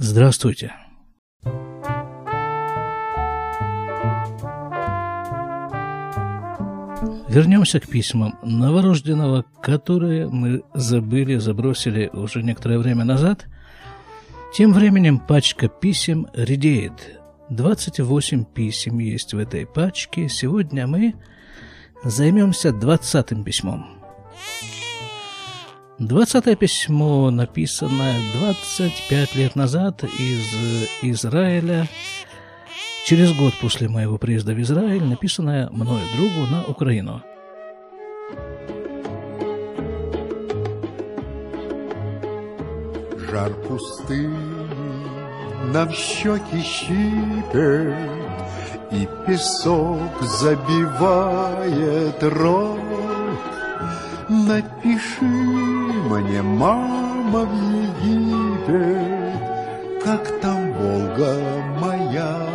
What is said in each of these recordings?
Здравствуйте. Вернемся к письмам новорожденного, которые мы забыли, забросили уже некоторое время назад. Тем временем пачка писем редеет. 28 писем есть в этой пачке. Сегодня мы займемся двадцатым письмом. Двадцатое письмо, написанное 25 лет назад из Израиля, через год после моего приезда в Израиль, написанное мною другу на Украину. Жар пустыни нам щеки щипет, И песок забивает рот. Напиши мне, мама, в Египет, Как там Волга моя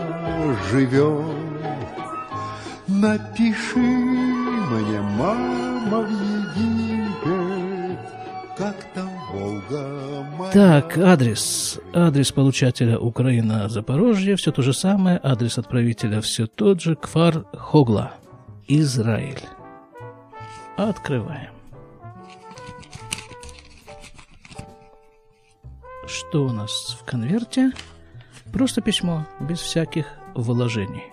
живет. Напиши мне, мама, в Египет, Как там Волга моя Так, адрес. Адрес получателя Украина, Запорожье, все то же самое. Адрес отправителя все тот же. Кфар Хогла, Израиль. Открываем. Что у нас в конверте? Просто письмо, без всяких вложений.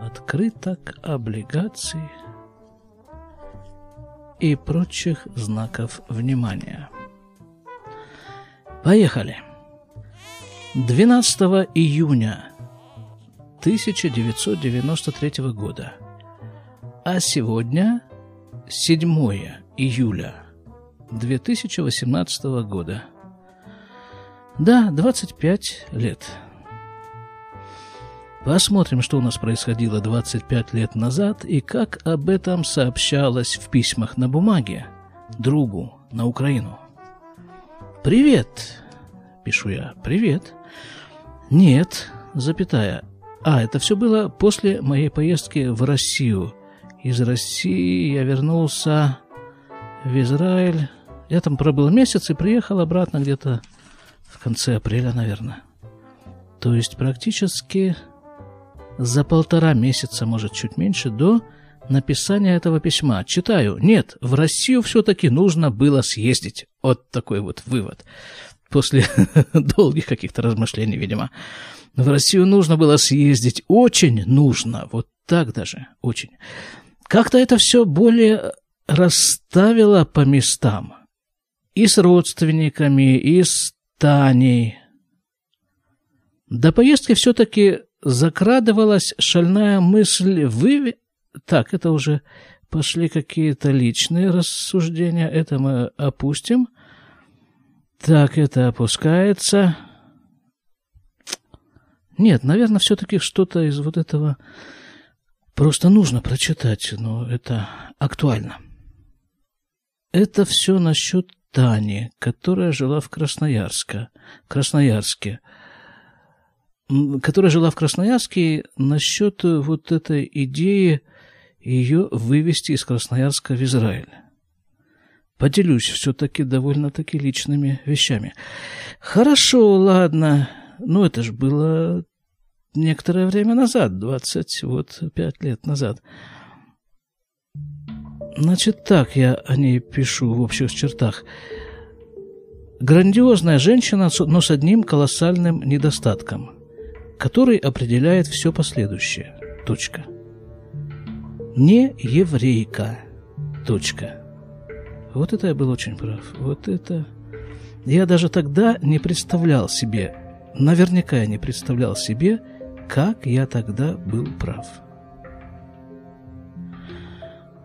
Открыток, облигаций и прочих знаков внимания. Поехали. 12 июня 1993 года. А сегодня 7 июля 2018 года. Да, 25 лет. Посмотрим, что у нас происходило 25 лет назад и как об этом сообщалось в письмах на бумаге другу на Украину. «Привет!» – пишу я. «Привет!» «Нет», запятая. А, это все было после моей поездки в Россию. Из России я вернулся в Израиль. Я там пробыл месяц и приехал обратно где-то в конце апреля, наверное. То есть практически за полтора месяца, может, чуть меньше, до написания этого письма. Читаю. Нет, в Россию все-таки нужно было съездить. Вот такой вот вывод. После долгих каких-то размышлений, видимо. В Россию нужно было съездить. Очень нужно. Вот так даже. Очень. Как-то это все более расставило по местам. И с родственниками, и с Таней. До поездки все-таки закрадывалась шальная мысль вы... Так, это уже пошли какие-то личные рассуждения, это мы опустим. Так, это опускается. Нет, наверное, все-таки что-то из вот этого просто нужно прочитать, но это актуально. Это все насчет Тани, которая жила в Красноярске, Красноярске, которая жила в Красноярске насчет вот этой идеи ее вывести из Красноярска в Израиль. Поделюсь все-таки довольно-таки личными вещами. Хорошо, ладно. Ну, это же было некоторое время назад, 25 лет назад. Значит, так я о ней пишу в общих чертах. Грандиозная женщина, но с одним колоссальным недостатком, который определяет все последующее. Точка. Не еврейка. Точка. Вот это я был очень прав. Вот это... Я даже тогда не представлял себе, наверняка я не представлял себе, как я тогда был прав.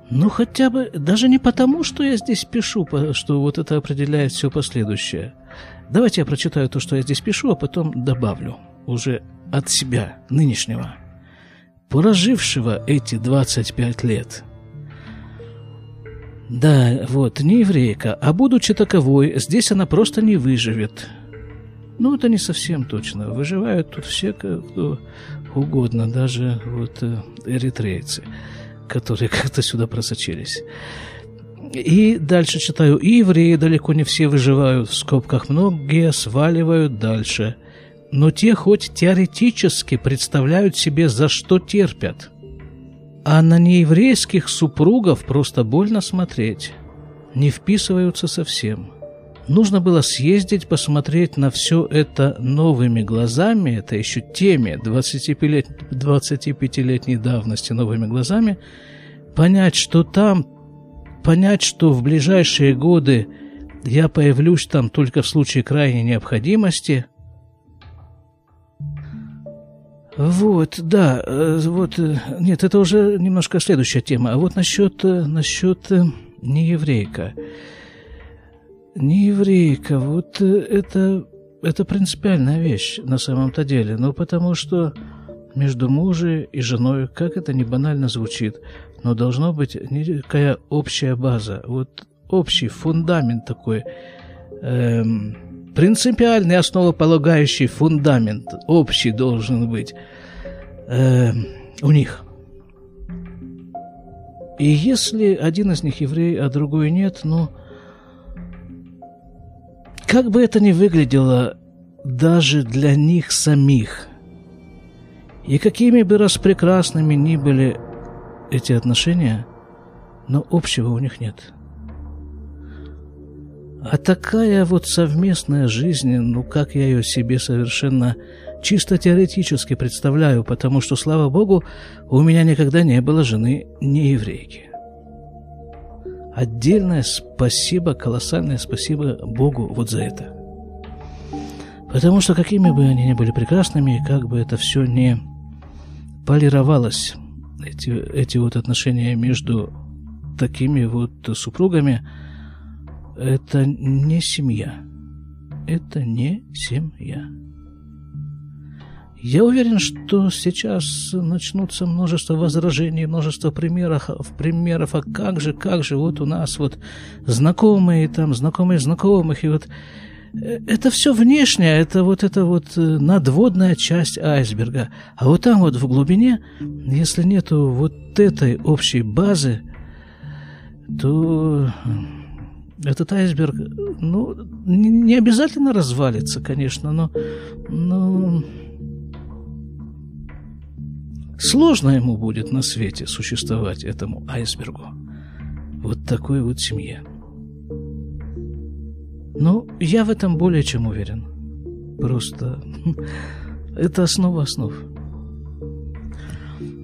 Ну, хотя бы, даже не потому, что я здесь пишу, что вот это определяет все последующее. Давайте я прочитаю то, что я здесь пишу, а потом добавлю уже от себя, нынешнего, прожившего эти 25 лет. Да, вот, не еврейка, а будучи таковой, здесь она просто не выживет. Ну, это не совсем точно. Выживают тут все, кто угодно, даже вот э, эритрейцы которые как-то сюда просочились. И дальше читаю. И евреи далеко не все выживают, в скобках многие сваливают дальше. Но те хоть теоретически представляют себе, за что терпят. А на нееврейских супругов просто больно смотреть. Не вписываются совсем. Нужно было съездить, посмотреть на все это новыми глазами, это еще теми 25-летней давности новыми глазами, понять, что там понять, что в ближайшие годы я появлюсь там только в случае крайней необходимости. Вот, да, э, вот, э, нет, это уже немножко следующая тема. А вот насчет, э, насчет нееврейка. Нееврейка, вот это, это принципиальная вещь на самом-то деле. Ну, потому что между мужем и женой, как это не банально звучит, но должно быть некая общая база, вот общий фундамент такой, эм, принципиальный основополагающий фундамент, общий должен быть эм, у них. И если один из них еврей, а другой нет, ну, как бы это ни выглядело даже для них самих, и какими бы распрекрасными ни были эти отношения, но общего у них нет. А такая вот совместная жизнь, ну как я ее себе совершенно чисто теоретически представляю, потому что, слава Богу, у меня никогда не было жены не еврейки. Отдельное спасибо, колоссальное спасибо Богу вот за это. Потому что какими бы они ни были прекрасными, как бы это все не полировалось, эти, эти вот отношения между такими вот супругами, это не семья. Это не семья. Я уверен, что сейчас начнутся множество возражений, множество примеров, примеров, а как же, как же, вот у нас вот знакомые там, знакомые знакомых, и вот это все внешнее, это вот эта вот э, надводная часть айсберга. А вот там вот в глубине, если нету вот этой общей базы, то этот айсберг, ну, не обязательно развалится, конечно, но, но сложно ему будет на свете существовать этому айсбергу. Вот такой вот семье. Ну, я в этом более чем уверен. Просто это основа основ.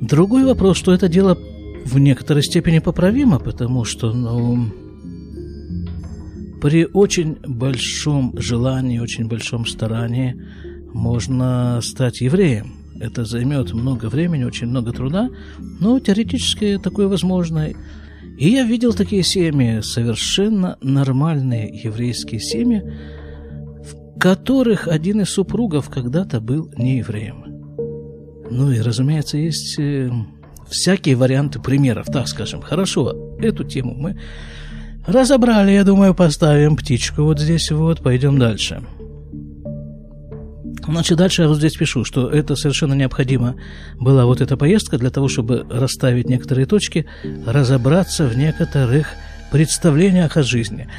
Другой вопрос, что это дело в некоторой степени поправимо, потому что, ну, при очень большом желании, очень большом старании можно стать евреем. Это займет много времени, очень много труда, но теоретически такое возможно. И я видел такие семьи, совершенно нормальные еврейские семьи, в которых один из супругов когда-то был не евреем. Ну и, разумеется, есть э, всякие варианты примеров, так скажем. Хорошо, эту тему мы разобрали, я думаю, поставим птичку вот здесь вот, пойдем дальше. Значит, дальше я вот здесь пишу, что это совершенно необходимо была вот эта поездка для того, чтобы расставить некоторые точки, разобраться в некоторых представлениях о жизни.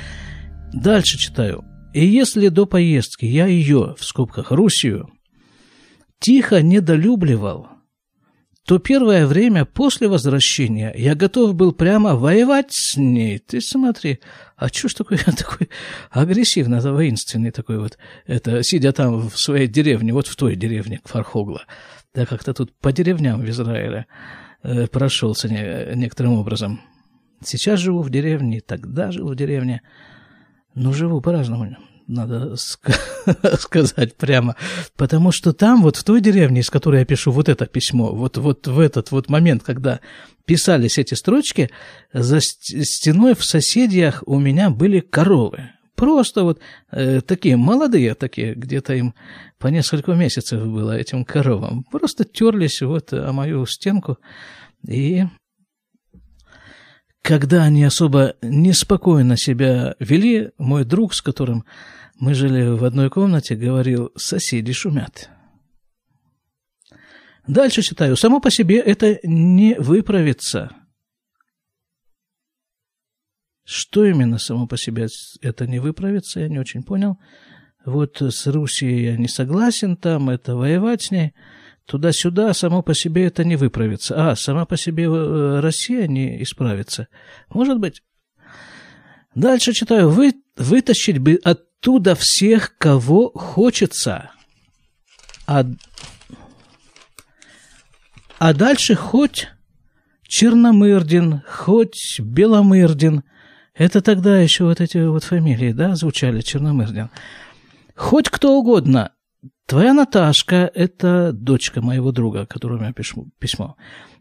Дальше читаю. И если до поездки я ее, в скобках Русию, тихо недолюбливал, то первое время после возвращения я готов был прямо воевать с ней. Ты смотри, а чё ж такой, такой агрессивно, воинственный такой вот, это, сидя там в своей деревне, вот в той деревне, Фархогла, да как-то тут по деревням в Израиле э, прошелся не, некоторым образом. Сейчас живу в деревне, тогда жил в деревне, но живу по-разному надо сказать прямо. Потому что там, вот в той деревне, из которой я пишу вот это письмо, вот, вот в этот вот момент, когда писались эти строчки, за стеной в соседях у меня были коровы. Просто вот э, такие молодые, такие, где-то им по несколько месяцев было этим коровам. Просто терлись вот о мою стенку и когда они особо неспокойно себя вели, мой друг, с которым мы жили в одной комнате, говорил, соседи шумят. Дальше читаю. Само по себе это не выправится. Что именно само по себе это не выправится, я не очень понял. Вот с Русией я не согласен, там это воевать с ней. Туда-сюда само по себе это не выправится. А, сама по себе э, Россия не исправится. Может быть. Дальше читаю. Вы, вытащить бы оттуда всех, кого хочется. А, а дальше хоть Черномырдин, хоть Беломырдин. Это тогда еще вот эти вот фамилии, да, звучали, Черномырдин. Хоть кто угодно. Твоя Наташка – это дочка моего друга, которому я пишу письмо.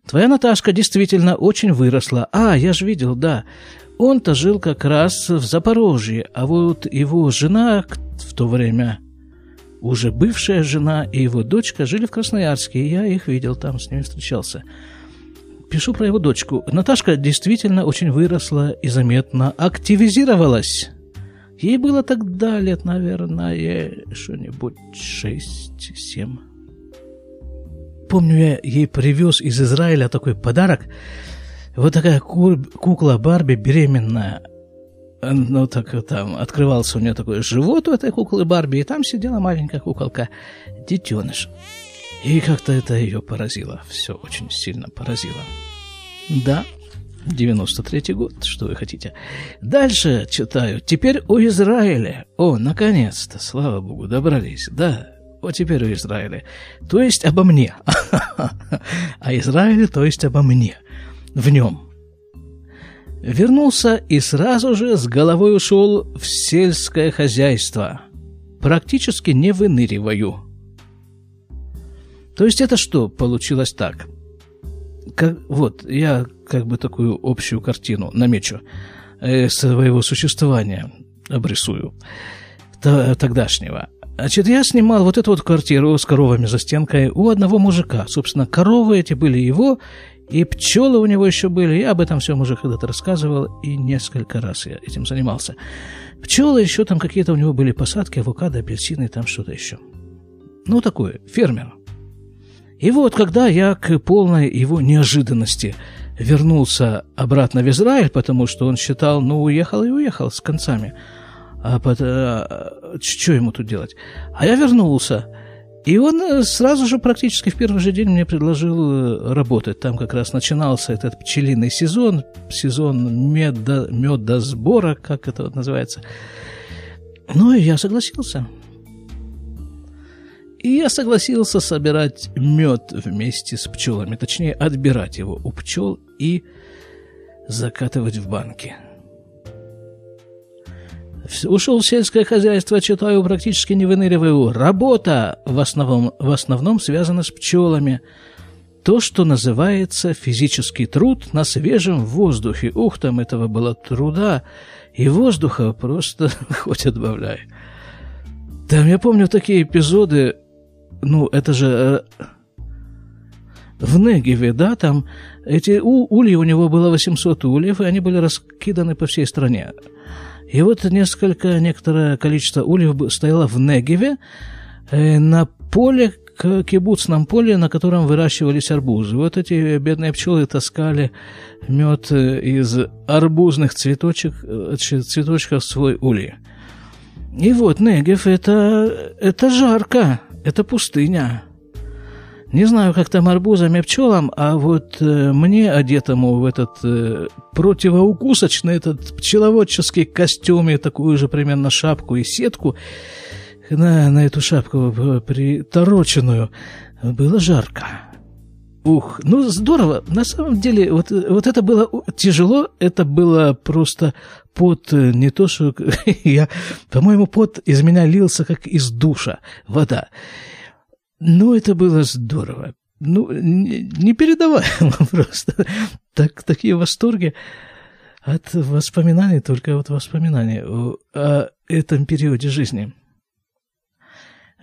Твоя Наташка действительно очень выросла. А, я же видел, да. Он-то жил как раз в Запорожье, а вот его жена в то время, уже бывшая жена и его дочка жили в Красноярске, и я их видел там, с ними встречался. Пишу про его дочку. Наташка действительно очень выросла и заметно активизировалась. Ей было тогда лет, наверное, что-нибудь шесть-семь. Помню, я ей привез из Израиля такой подарок. Вот такая кукла Барби беременная. Ну, так там открывался у нее такой живот у этой куклы Барби, и там сидела маленькая куколка, детеныш. И как-то это ее поразило, все очень сильно поразило. Да, 93 год, что вы хотите. Дальше читаю. Теперь о Израиле. О, наконец-то, слава богу, добрались. Да, вот теперь о Израиле. То есть обо мне. О Израиле, то есть обо мне. В нем. Вернулся и сразу же с головой ушел в сельское хозяйство. Практически не выныриваю. То есть это что получилось так? Как, вот, я как бы такую общую картину намечу э, своего существования, обрисую, тогдашнего. Значит, я снимал вот эту вот квартиру с коровами за стенкой у одного мужика. Собственно, коровы эти были его, и пчелы у него еще были. Я об этом всем уже когда-то рассказывал, и несколько раз я этим занимался. Пчелы еще там какие-то у него были посадки, авокадо, апельсины, там что-то еще. Ну, такое, фермер. И вот, когда я к полной его неожиданности вернулся обратно в Израиль, потому что он считал, ну, уехал и уехал с концами. А, под, а что ему тут делать? А я вернулся. И он э, сразу же, практически в первый же день, мне предложил э, работать. Там как раз начинался этот пчелиный сезон, сезон меда, медосбора, как это вот называется. Ну, и я согласился. И я согласился собирать мед вместе с пчелами, точнее, отбирать его у пчел и закатывать в банки. Ушел в сельское хозяйство, читаю, практически не выныриваю. Работа в основном, в основном связана с пчелами. То, что называется физический труд на свежем воздухе. Ух, там этого было труда. И воздуха просто хоть отбавляй. Там, я помню такие эпизоды, ну, это же э, в Негеве, да, там эти у, ульи у него было 800 ульев, и они были раскиданы по всей стране. И вот несколько, некоторое количество ульев стояло в Негеве э, на поле, кибуцном поле, на котором выращивались арбузы. Вот эти бедные пчелы таскали мед э, из арбузных цветочек, э, цветочков свой улей. И вот Негев это, это жарко, это пустыня. Не знаю, как там арбузам и пчелам, а вот э, мне, одетому в этот э, противоукусочный, этот пчеловодческий костюм и такую же примерно шапку и сетку, на, на эту шапку э, притороченную, было жарко. Ух, ну здорово. На самом деле, вот, вот это было тяжело, это было просто пот, э, не то, что я, по-моему, пот из меня лился, как из душа, вода. Ну, это было здорово. Ну, не передаваемо просто. Так, такие восторги от воспоминаний, только от воспоминаний о этом периоде жизни.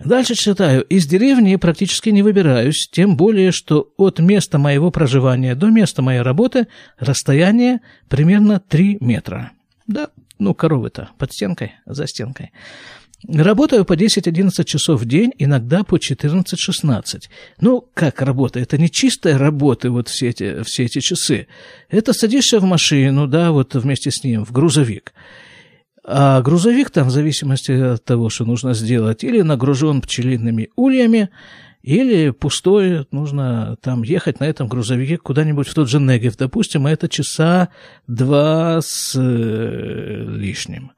Дальше читаю. Из деревни практически не выбираюсь, тем более, что от места моего проживания до места моей работы расстояние примерно 3 метра. Да, ну, коровы-то под стенкой, за стенкой. Работаю по 10-11 часов в день, иногда по 14-16. Ну, как работа? Это не чистая работа, вот все эти, все эти часы. Это садишься в машину, да, вот вместе с ним, в грузовик. А грузовик там, в зависимости от того, что нужно сделать, или нагружен пчелиными ульями, или пустой, нужно там ехать на этом грузовике куда-нибудь в тот же Негев, допустим, а это часа два с э, лишним.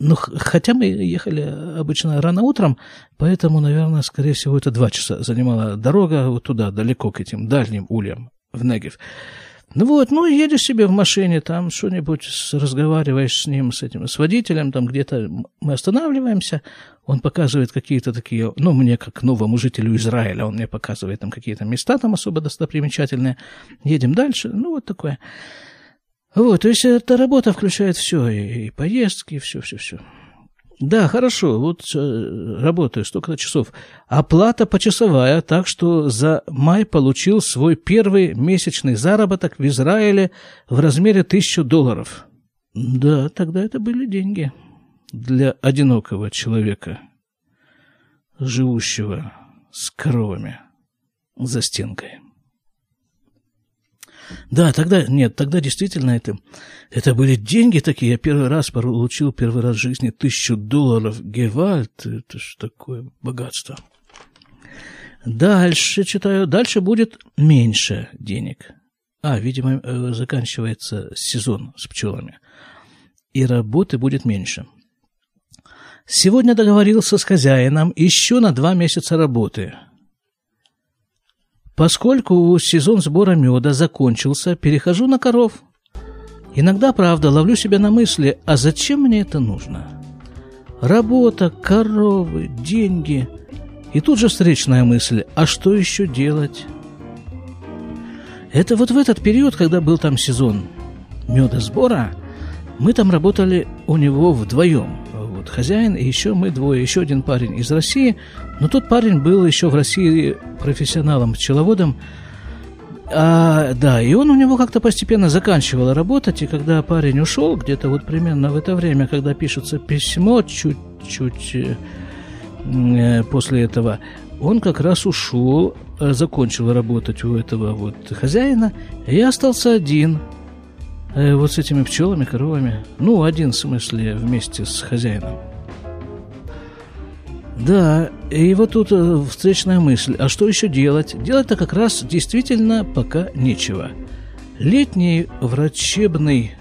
Ну, хотя мы ехали обычно рано утром, поэтому, наверное, скорее всего, это два часа занимала дорога вот туда, далеко к этим дальним ульям в Негев. Ну вот, ну, едешь себе в машине, там что-нибудь разговариваешь с ним, с этим, с водителем, там где-то мы останавливаемся, он показывает какие-то такие, ну, мне как новому жителю Израиля, он мне показывает там какие-то места там особо достопримечательные, едем дальше, ну, вот такое. Вот, то есть эта работа включает все, и, и поездки, и все, все, все. Да, хорошо, вот э, работаю столько часов. Оплата почасовая, так что за май получил свой первый месячный заработок в Израиле в размере тысячу долларов. Да, тогда это были деньги для одинокого человека, живущего с коровами за стенкой. Да, тогда, нет, тогда действительно это, это были деньги такие. Я первый раз получил, первый раз в жизни тысячу долларов. Гевальт, это ж такое богатство. Дальше читаю, дальше будет меньше денег. А, видимо, э, заканчивается сезон с пчелами. И работы будет меньше. Сегодня договорился с хозяином еще на два месяца работы – Поскольку сезон сбора меда закончился, перехожу на коров. Иногда, правда, ловлю себя на мысли, а зачем мне это нужно? Работа, коровы, деньги. И тут же встречная мысль, а что еще делать? Это вот в этот период, когда был там сезон медосбора, мы там работали у него вдвоем – вот хозяин и еще мы двое, еще один парень из России. Но тот парень был еще в России профессионалом, пчеловодом. А, да, и он у него как-то постепенно заканчивал работать, и когда парень ушел, где-то вот примерно в это время, когда пишется письмо, чуть-чуть э, э после этого, он как раз ушел, э, закончил работать у этого вот хозяина, и остался один – Э, вот с этими пчелами, коровами. Ну, один в смысле вместе с хозяином. Да, и вот тут э, встречная мысль. А что еще делать? Делать-то как раз действительно пока нечего. Летний врачебный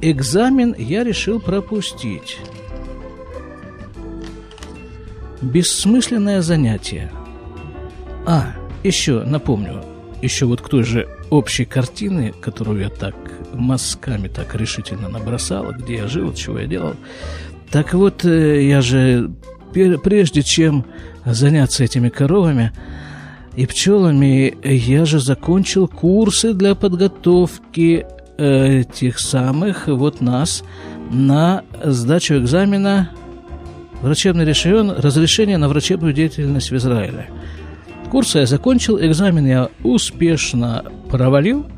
экзамен я решил пропустить. Бессмысленное занятие. А, еще напомню, еще вот к той же общей картины, которую я так мазками так решительно набросала, где я жил, чего я делал. Так вот, э, я же прежде чем заняться этими коровами и пчелами, я же закончил курсы для подготовки э, тех самых вот нас на сдачу экзамена врачебный решение, разрешение на врачебную деятельность в Израиле. Курсы я закончил, экзамен я успешно провалил –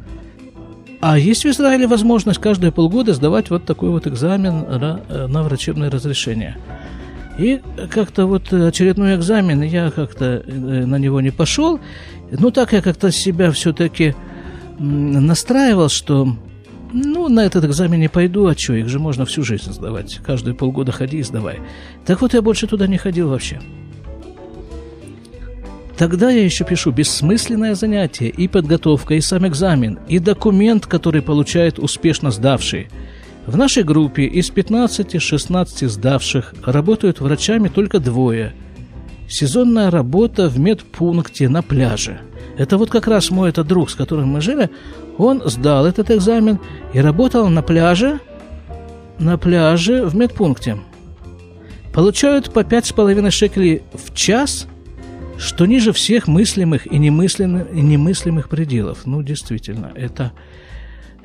а есть в Израиле возможность каждые полгода сдавать вот такой вот экзамен на, э, на врачебное разрешение. И как-то вот очередной экзамен, я как-то э, на него не пошел. Ну, так я как-то себя все-таки настраивал, что ну, на этот экзамен не пойду, а что, их же можно всю жизнь сдавать. Каждые полгода ходи и сдавай. Так вот, я больше туда не ходил вообще. Тогда я еще пишу бессмысленное занятие, и подготовка, и сам экзамен, и документ, который получает успешно сдавший. В нашей группе из 15-16 сдавших работают врачами только двое. Сезонная работа в медпункте на пляже. Это вот как раз мой этот друг, с которым мы жили, он сдал этот экзамен и работал на пляже, на пляже в медпункте. Получают по 5,5 шекелей в час – что ниже всех мыслимых и немыслимых, и немыслимых пределов. Ну, действительно, это...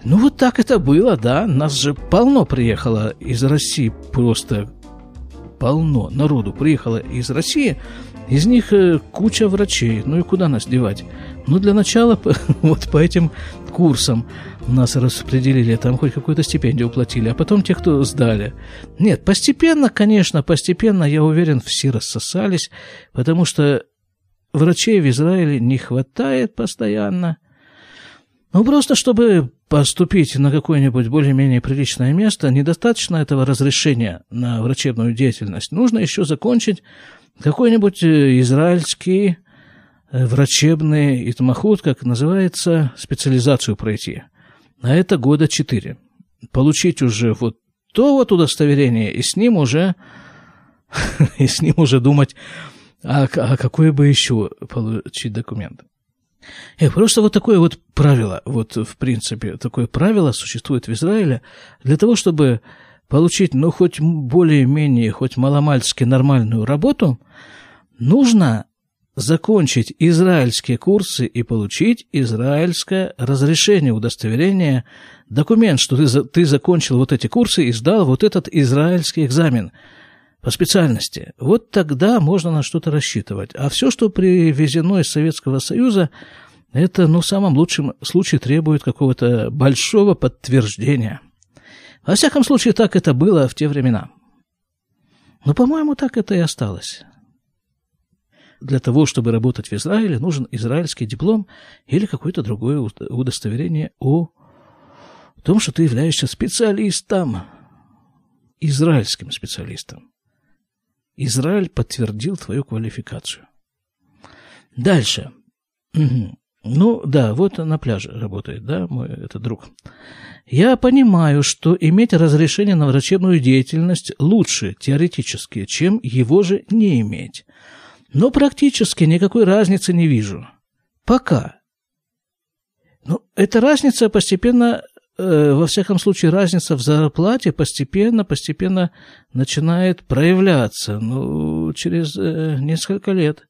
Ну, вот так это было, да. Нас же полно приехало из России, просто полно народу приехало из России Из них э, куча врачей. Ну и куда нас девать? Ну, для начала вот по этим курсам нас распределили, там хоть какую-то стипендию уплатили, а потом те, кто сдали. Нет, постепенно, конечно, постепенно, я уверен, все рассосались, потому что врачей в Израиле не хватает постоянно. Ну, просто чтобы поступить на какое-нибудь более-менее приличное место, недостаточно этого разрешения на врачебную деятельность. Нужно еще закончить какой-нибудь э, израильский э, врачебный итмахут, как называется, специализацию пройти. А это года четыре. Получить уже вот то вот удостоверение, и с ним уже, и с ним уже думать, а, а какой бы еще получить документ. И просто вот такое вот правило, вот в принципе, такое правило существует в Израиле для того, чтобы получить, ну, хоть более-менее, хоть маломальски нормальную работу, нужно закончить израильские курсы и получить израильское разрешение, удостоверение, документ, что ты, ты закончил вот эти курсы и сдал вот этот израильский экзамен по специальности. Вот тогда можно на что-то рассчитывать. А все, что привезено из Советского Союза, это, ну, в самом лучшем случае требует какого-то большого подтверждения. Во всяком случае, так это было в те времена. Но, по-моему, так это и осталось. Для того, чтобы работать в Израиле, нужен израильский диплом или какое-то другое удостоверение о том, что ты являешься специалистом, израильским специалистом. Израиль подтвердил твою квалификацию. Дальше. Ну, да, вот на пляже работает, да, мой этот друг. Я понимаю, что иметь разрешение на врачебную деятельность лучше теоретически, чем его же не иметь. Но практически никакой разницы не вижу. Пока. Ну, эта разница постепенно, во всяком случае, разница в зарплате постепенно, постепенно начинает проявляться, ну, через э, несколько лет.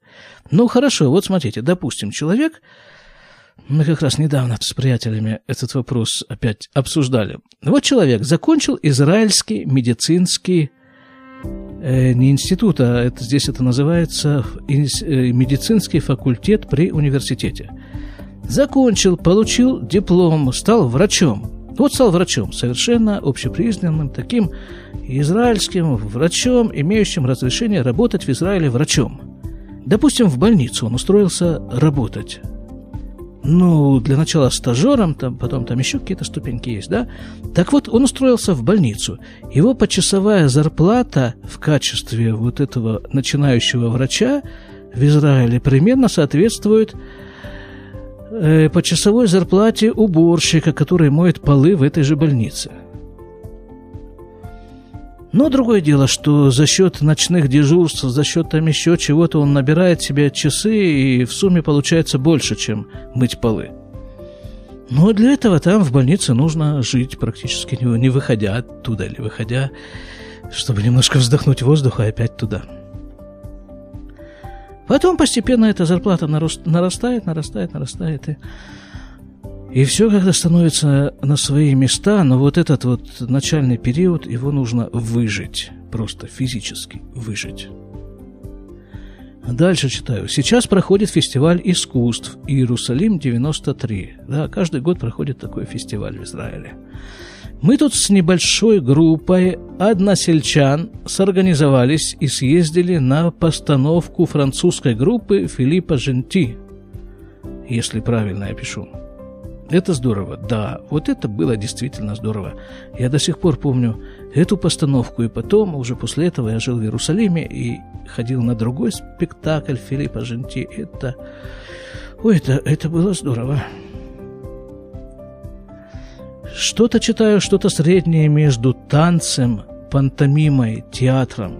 Ну, хорошо, вот смотрите, допустим, человек мы как раз недавно с приятелями этот вопрос опять обсуждали. Вот человек закончил израильский медицинский э, не институт, а это, здесь это называется э, медицинский факультет при университете. Закончил, получил диплом, стал врачом. Вот стал врачом, совершенно общепризнанным таким израильским врачом, имеющим разрешение работать в Израиле врачом. Допустим, в больницу он устроился работать ну, для начала стажером, там, потом там еще какие-то ступеньки есть, да? Так вот, он устроился в больницу. Его почасовая зарплата в качестве вот этого начинающего врача в Израиле примерно соответствует э, почасовой зарплате уборщика, который моет полы в этой же больнице – но другое дело, что за счет ночных дежурств, за счет там еще чего-то он набирает себе часы и в сумме получается больше, чем мыть полы. Но для этого там в больнице нужно жить практически не выходя оттуда или выходя, чтобы немножко вздохнуть воздуха и опять туда. Потом постепенно эта зарплата нарастает, нарастает, нарастает. И и все как-то становится на свои места, но вот этот вот начальный период, его нужно выжить, просто физически выжить. Дальше читаю. Сейчас проходит фестиваль искусств Иерусалим 93. Да, каждый год проходит такой фестиваль в Израиле. Мы тут с небольшой группой односельчан сорганизовались и съездили на постановку французской группы Филиппа Женти, если правильно я пишу. Это здорово, да, вот это было действительно здорово. Я до сих пор помню эту постановку, и потом, уже после этого, я жил в Иерусалиме и ходил на другой спектакль Филиппа Женти. Это, ой, это, это было здорово. Что-то читаю, что-то среднее между танцем, пантомимой, театром.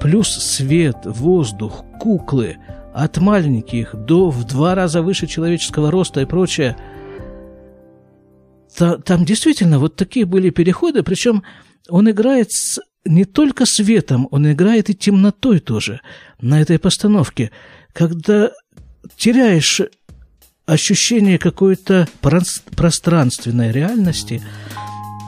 Плюс свет, воздух, куклы, от маленьких до в два раза выше человеческого роста и прочее – та, там действительно вот такие были переходы, причем он играет с, не только светом, он играет и темнотой тоже на этой постановке. Когда теряешь ощущение какой-то пространственной реальности,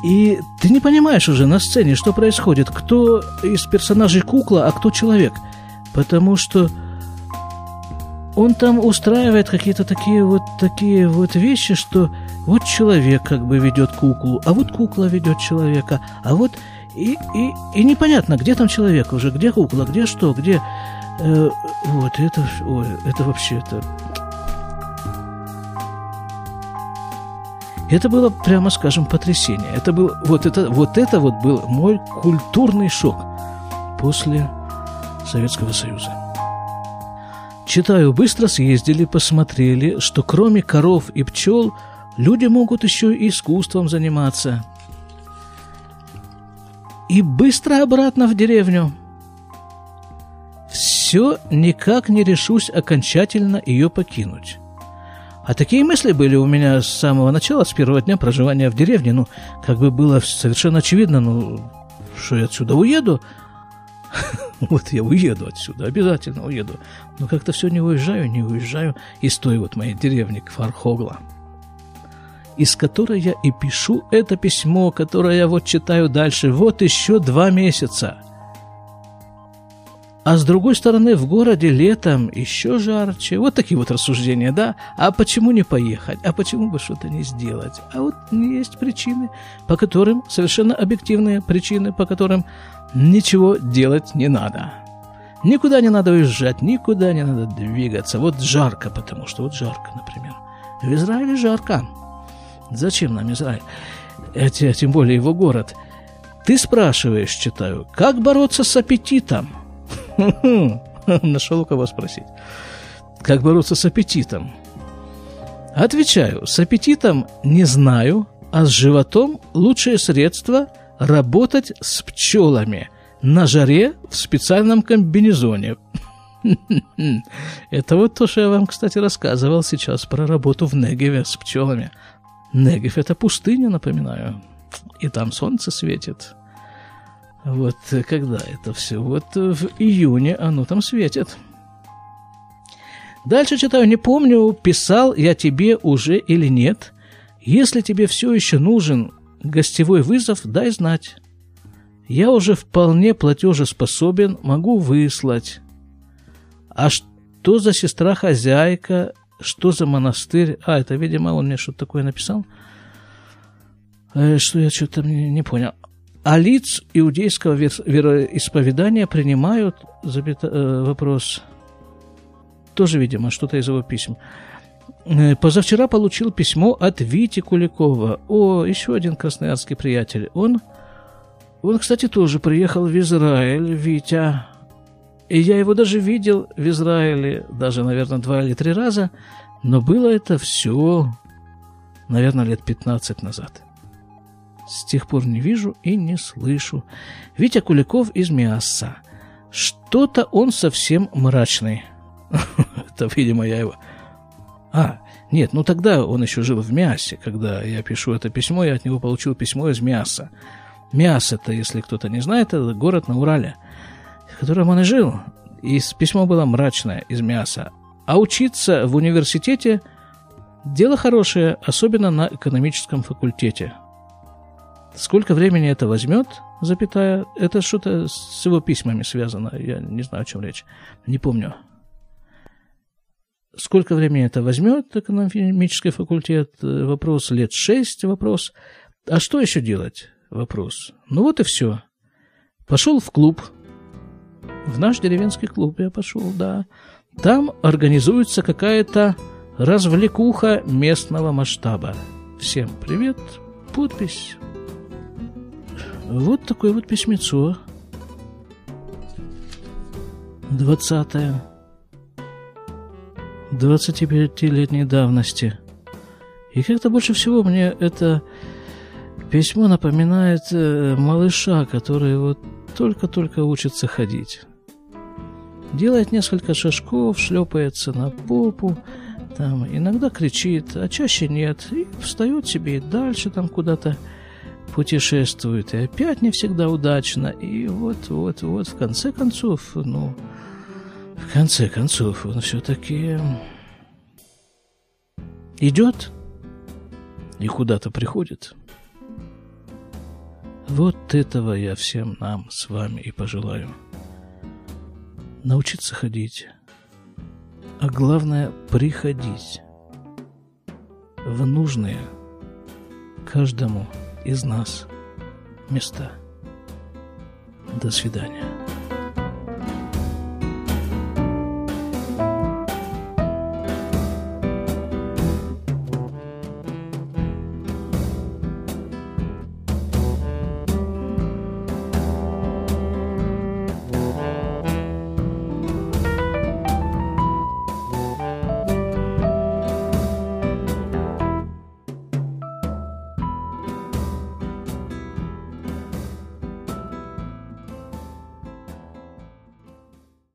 и ты не понимаешь уже на сцене, что происходит, кто из персонажей кукла, а кто человек. Потому что он там устраивает какие-то такие вот такие вот вещи, что вот человек как бы ведет куклу, а вот кукла ведет человека, а вот и, и, и непонятно, где там человек уже, где кукла, где что, где... Э, вот, это, ой, это вообще, это... Было, прямо скажем, потрясение. Это был, вот это, вот это вот был мой культурный шок после Советского Союза. Читаю, быстро съездили, посмотрели, что кроме коров и пчел, люди могут еще и искусством заниматься. И быстро обратно в деревню. Все никак не решусь окончательно ее покинуть. А такие мысли были у меня с самого начала, с первого дня проживания в деревне. Ну, как бы было совершенно очевидно, ну, что я отсюда уеду. Вот я уеду отсюда, обязательно уеду. Но как-то все не уезжаю, не уезжаю из той вот моей деревни Фархогла, из которой я и пишу это письмо, которое я вот читаю дальше. Вот еще два месяца – а с другой стороны, в городе летом еще жарче. Вот такие вот рассуждения, да? А почему не поехать? А почему бы что-то не сделать? А вот есть причины, по которым, совершенно объективные причины, по которым ничего делать не надо. Никуда не надо уезжать, никуда не надо двигаться. Вот жарко, потому что вот жарко, например. В Израиле жарко. Зачем нам Израиль? Эти, тем более его город. Ты спрашиваешь, читаю, как бороться с аппетитом – Нашел у кого спросить. Как бороться с аппетитом? Отвечаю, с аппетитом не знаю, а с животом лучшее средство работать с пчелами на жаре в специальном комбинезоне. Это вот то, что я вам, кстати, рассказывал сейчас про работу в Негеве с пчелами. Негев – это пустыня, напоминаю. И там солнце светит. Вот когда это все? Вот в июне оно там светит. Дальше читаю, не помню, писал я тебе уже или нет. Если тебе все еще нужен гостевой вызов, дай знать. Я уже вполне платежеспособен, могу выслать. А что за сестра-хозяйка, что за монастырь? А, это, видимо, он мне что-то такое написал. Э, что я что-то не понял а лиц иудейского вероисповедания принимают, забито, э, вопрос, тоже, видимо, что-то из его писем. Э, позавчера получил письмо от Вити Куликова. О, еще один красноярский приятель. Он, он, кстати, тоже приехал в Израиль, Витя. И я его даже видел в Израиле, даже, наверное, два или три раза. Но было это все, наверное, лет 15 назад. С тех пор не вижу и не слышу. Витя Куликов из Миасса. Что-то он совсем мрачный. Это, видимо, я его... А, нет, ну тогда он еще жил в Мясе, когда я пишу это письмо, я от него получил письмо из Мяса. Мяс это, если кто-то не знает, это город на Урале, в котором он и жил. И письмо было мрачное, из Мяса. А учиться в университете – дело хорошее, особенно на экономическом факультете – Сколько времени это возьмет, запятая, это что-то с его письмами связано, я не знаю, о чем речь, не помню. Сколько времени это возьмет, экономический факультет, вопрос лет шесть, вопрос. А что еще делать, вопрос. Ну вот и все. Пошел в клуб, в наш деревенский клуб я пошел, да. Там организуется какая-то развлекуха местного масштаба. Всем привет, подпись вот такое вот письмецо. Двадцатое. 25-летней давности. И как-то больше всего мне это письмо напоминает э, малыша, который вот только-только учится ходить. Делает несколько шажков, шлепается на попу, там иногда кричит, а чаще нет, и встает себе и дальше там куда-то путешествует, и опять не всегда удачно. И вот-вот-вот, в конце концов, ну, в конце концов, он все-таки идет и куда-то приходит. Вот этого я всем нам с вами и пожелаю. Научиться ходить, а главное приходить в нужные каждому из нас места. До свидания.